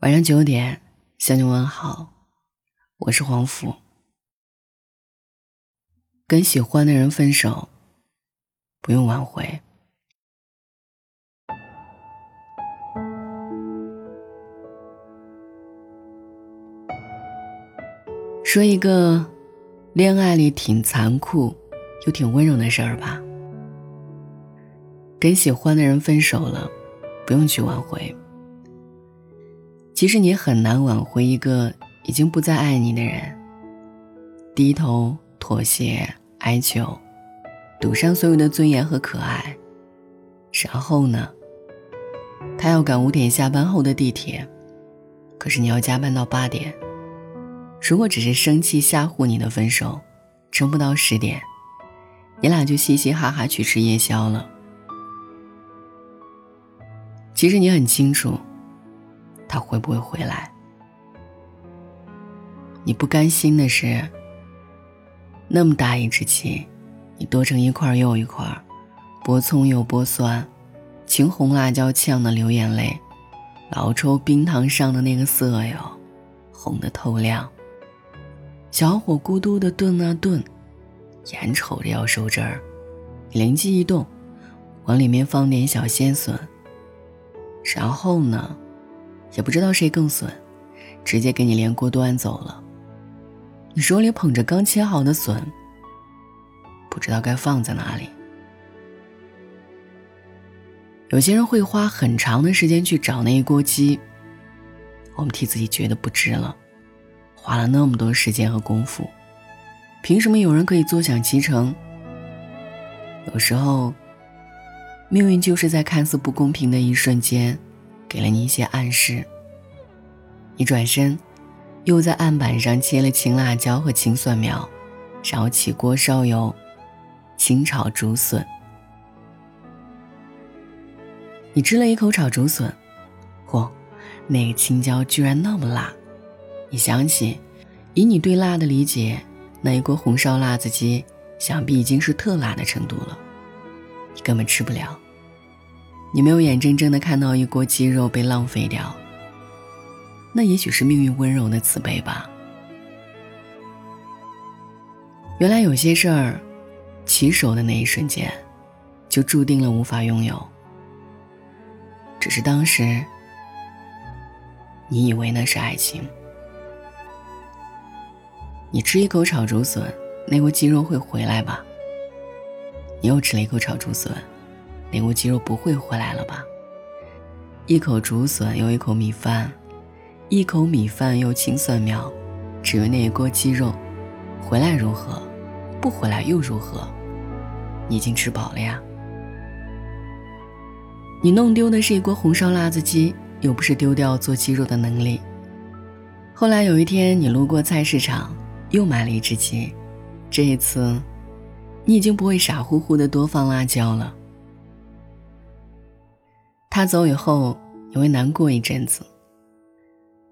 晚上九点向你问好，我是黄甫。跟喜欢的人分手，不用挽回。说一个恋爱里挺残酷又挺温柔的事儿吧。跟喜欢的人分手了，不用去挽回。其实你很难挽回一个已经不再爱你的人。低头妥协哀求，赌上所有的尊严和可爱，然后呢？他要赶五点下班后的地铁，可是你要加班到八点。如果只是生气吓唬你的分手，撑不到十点，你俩就嘻嘻哈哈去吃夜宵了。其实你很清楚。他会不会回来？你不甘心的是，那么大一只鸡，你剁成一块又一块，剥葱又剥蒜，青红辣椒呛的流眼泪，老抽冰糖上的那个色哟，红的透亮。小火咕嘟的炖啊炖，眼瞅着要收汁儿，灵机一动，往里面放点小鲜笋，然后呢？也不知道谁更损，直接给你连锅端走了。你手里捧着刚切好的笋，不知道该放在哪里。有些人会花很长的时间去找那一锅鸡，我们替自己觉得不值了，花了那么多时间和功夫，凭什么有人可以坐享其成？有时候，命运就是在看似不公平的一瞬间。给了你一些暗示。你转身，又在案板上切了青辣椒和青蒜苗，然后起锅烧油，清炒竹笋。你吃了一口炒竹笋，嚯，那个青椒居然那么辣！你想起，以你对辣的理解，那一锅红烧辣子鸡，想必已经是特辣的程度了，你根本吃不了。你没有眼睁睁的看到一锅鸡肉被浪费掉，那也许是命运温柔的慈悲吧。原来有些事儿，起手的那一瞬间，就注定了无法拥有。只是当时，你以为那是爱情。你吃一口炒竹笋，那锅鸡肉会回来吧？你又吃了一口炒竹笋。那锅鸡肉不会回来了吧？一口竹笋又一口米饭，一口米饭又青蒜苗，只为那一锅鸡肉，回来如何？不回来又如何？你已经吃饱了呀。你弄丢的是一锅红烧辣子鸡，又不是丢掉做鸡肉的能力。后来有一天，你路过菜市场，又买了一只鸡，这一次，你已经不会傻乎乎的多放辣椒了。他走以后，你会难过一阵子。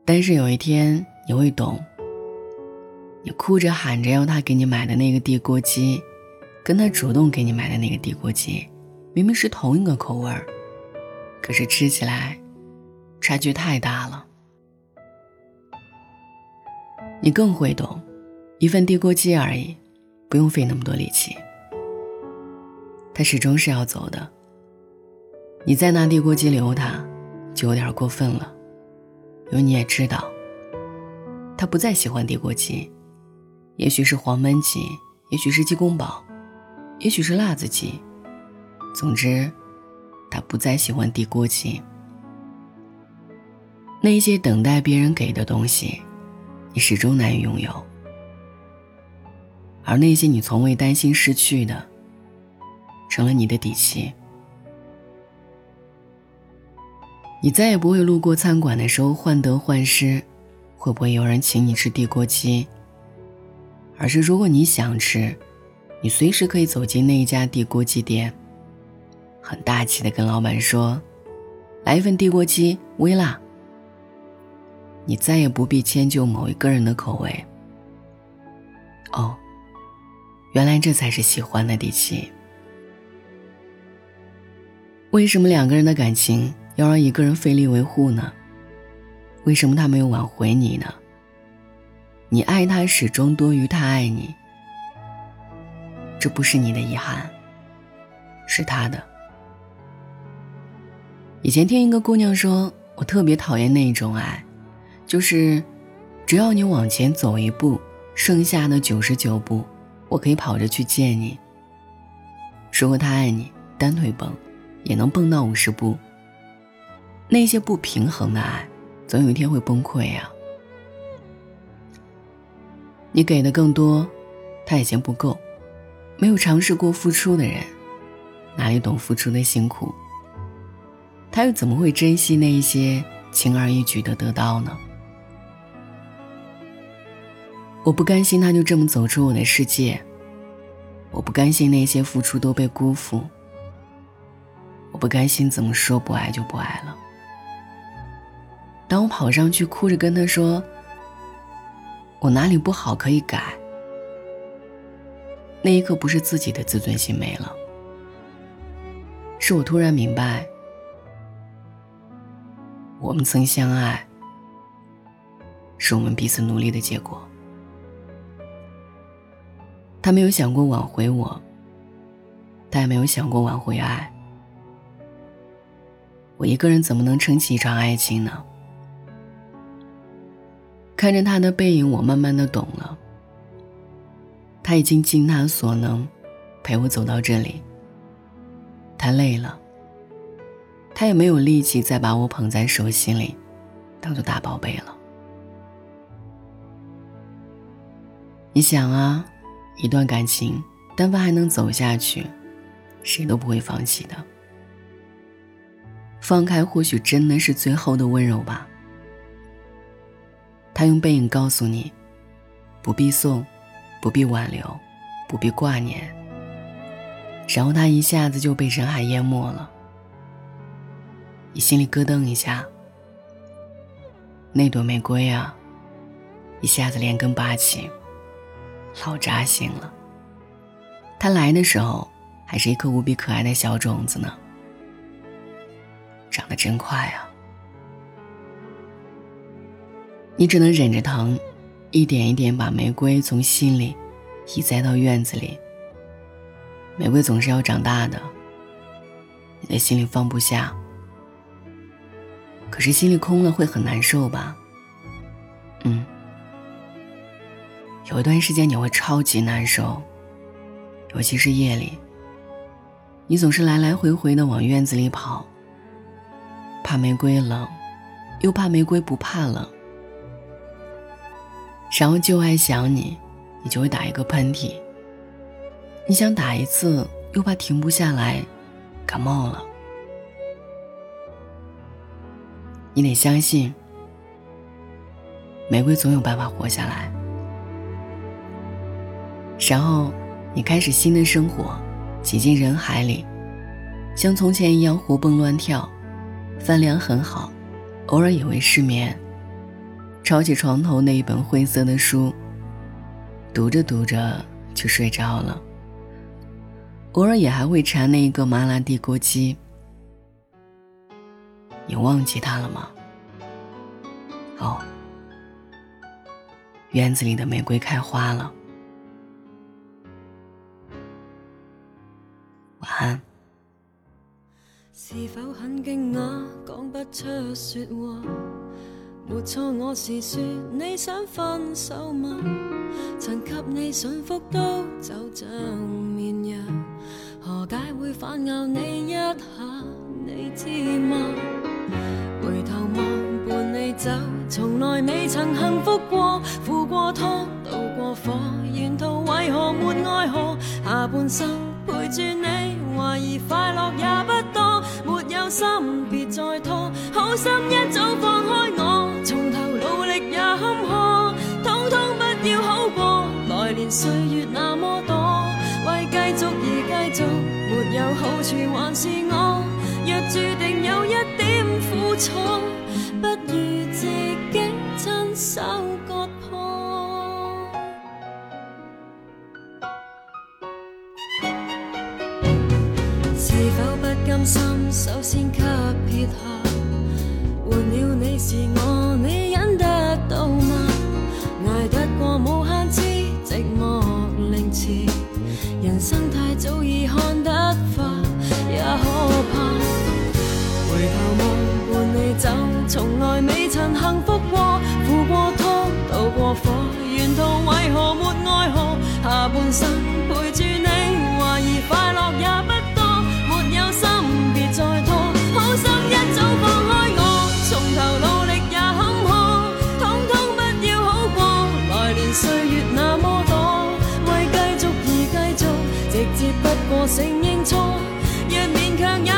但是有一天你会懂，你哭着喊着要他给你买的那个地锅鸡，跟他主动给你买的那个地锅鸡，明明是同一个口味儿，可是吃起来差距太大了。你更会懂，一份地锅鸡而已，不用费那么多力气。他始终是要走的。你再拿地锅鸡留他，就有点过分了，因为你也知道，他不再喜欢地锅鸡，也许是黄焖鸡，也许是鸡公煲，也许是辣子鸡，总之，他不再喜欢地锅鸡。那些等待别人给的东西，你始终难以拥有，而那些你从未担心失去的，成了你的底气。你再也不会路过餐馆的时候患得患失，会不会有人请你吃地锅鸡？而是如果你想吃，你随时可以走进那一家地锅鸡店，很大气的跟老板说：“来一份地锅鸡，微辣。”你再也不必迁就某一个人的口味。哦，原来这才是喜欢的底气。为什么两个人的感情？要让一个人费力维护呢？为什么他没有挽回你呢？你爱他始终多于他爱你，这不是你的遗憾，是他的。以前听一个姑娘说，我特别讨厌那种爱，就是只要你往前走一步，剩下的九十九步，我可以跑着去见你。如果他爱你，单腿蹦，也能蹦到五十步。那些不平衡的爱。总有一天会崩溃呀！你给的更多，他已经不够。没有尝试过付出的人，哪里懂付出的辛苦？他又怎么会珍惜那一些轻而易举的得到呢？我不甘心他就这么走出我的世界，我不甘心那些付出都被辜负，我不甘心怎么说不爱就不爱了。当我跑上去哭着跟他说：“我哪里不好可以改。”那一刻不是自己的自尊心没了，是我突然明白，我们曾相爱，是我们彼此努力的结果。他没有想过挽回我，他也没有想过挽回爱。我一个人怎么能撑起一场爱情呢？看着他的背影，我慢慢的懂了。他已经尽他所能，陪我走到这里。他累了，他也没有力气再把我捧在手心里，当做大宝贝了。你想啊，一段感情，但凡还能走下去，谁都不会放弃的。放开，或许真的是最后的温柔吧。他用背影告诉你，不必送，不必挽留，不必挂念。然后他一下子就被人海淹没了，你心里咯噔一下。那朵玫瑰啊，一下子连根拔起，老扎心了。他来的时候还是一颗无比可爱的小种子呢，长得真快啊。你只能忍着疼，一点一点把玫瑰从心里移栽到院子里。玫瑰总是要长大的，你的心里放不下，可是心里空了会很难受吧？嗯，有一段时间你会超级难受，尤其是夜里，你总是来来回回的往院子里跑，怕玫瑰冷，又怕玫瑰不怕冷。然后就爱想你，你就会打一个喷嚏。你想打一次，又怕停不下来，感冒了。你得相信，玫瑰总有办法活下来。然后你开始新的生活，挤进人海里，像从前一样活蹦乱跳，饭量很好，偶尔也会失眠。抄起床头那一本灰色的书，读着读着就睡着了。偶尔也还会馋那一个麻辣地锅鸡。你忘记他了吗？哦，院子里的玫瑰开花了。晚安。是否很惊讶，讲不出说话？没错，我是说你想分手吗？曾给你信福都走像绵羊，何解会反咬你一下？你知吗？回头望伴你走，从来未曾幸福过，付过汤，渡过火，沿途为何没爱河？下半生陪住你，怀疑快乐也不多，没有心别再拖，好心一早放开我。处还是我。若注定有一点苦楚，不如自己亲手割破。是否不甘心，首先给撇下，换了你是我。身陪住你，怀疑快乐也不多，没有心别再拖，好心一早放开我，从头努力也坎坷，通通不要好过，来年岁月那么多，为继续而继续，直接不过承认错，若勉强也